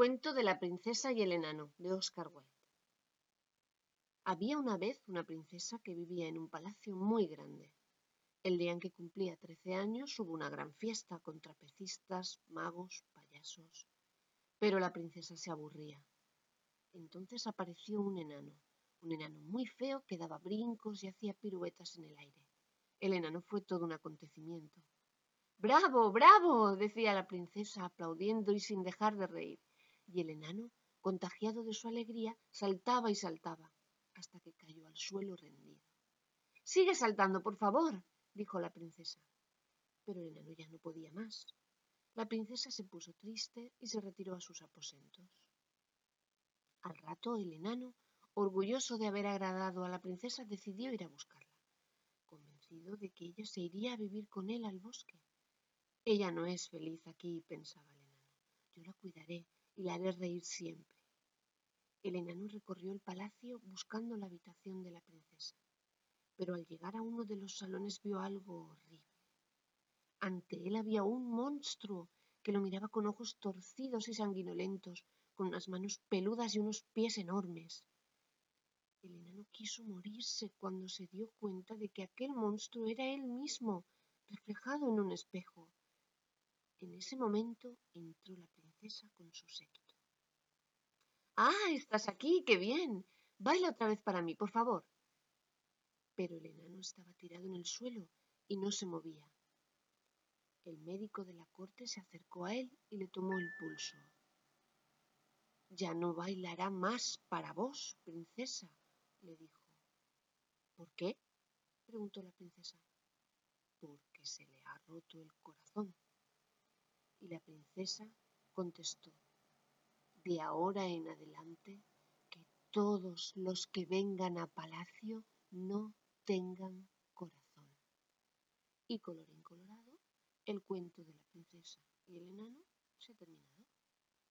Cuento de la princesa y el enano, de Oscar Wilde. Había una vez una princesa que vivía en un palacio muy grande. El día en que cumplía trece años hubo una gran fiesta con trapecistas, magos, payasos. Pero la princesa se aburría. Entonces apareció un enano, un enano muy feo que daba brincos y hacía piruetas en el aire. El enano fue todo un acontecimiento. ¡Bravo, bravo! decía la princesa aplaudiendo y sin dejar de reír y el enano, contagiado de su alegría, saltaba y saltaba, hasta que cayó al suelo rendido. Sigue saltando, por favor, dijo la princesa. Pero el enano ya no podía más. La princesa se puso triste y se retiró a sus aposentos. Al rato el enano, orgulloso de haber agradado a la princesa, decidió ir a buscarla, convencido de que ella se iría a vivir con él al bosque. Ella no es feliz aquí, pensaba el enano. Yo la cuidaré y la haré reír siempre. El enano recorrió el palacio buscando la habitación de la princesa, pero al llegar a uno de los salones vio algo horrible. Ante él había un monstruo que lo miraba con ojos torcidos y sanguinolentos, con unas manos peludas y unos pies enormes. El enano quiso morirse cuando se dio cuenta de que aquel monstruo era él mismo, reflejado en un espejo. En ese momento entró la princesa con su séquito. ¡Ah! Estás aquí, qué bien. Baila otra vez para mí, por favor. Pero el enano estaba tirado en el suelo y no se movía. El médico de la corte se acercó a él y le tomó el pulso. Ya no bailará más para vos, princesa, le dijo. ¿Por qué? preguntó la princesa. Porque se le ha roto el corazón. Y la princesa contestó, de ahora en adelante, que todos los que vengan a palacio no tengan corazón. Y colorín colorado, el cuento de la princesa y el enano se ha terminado.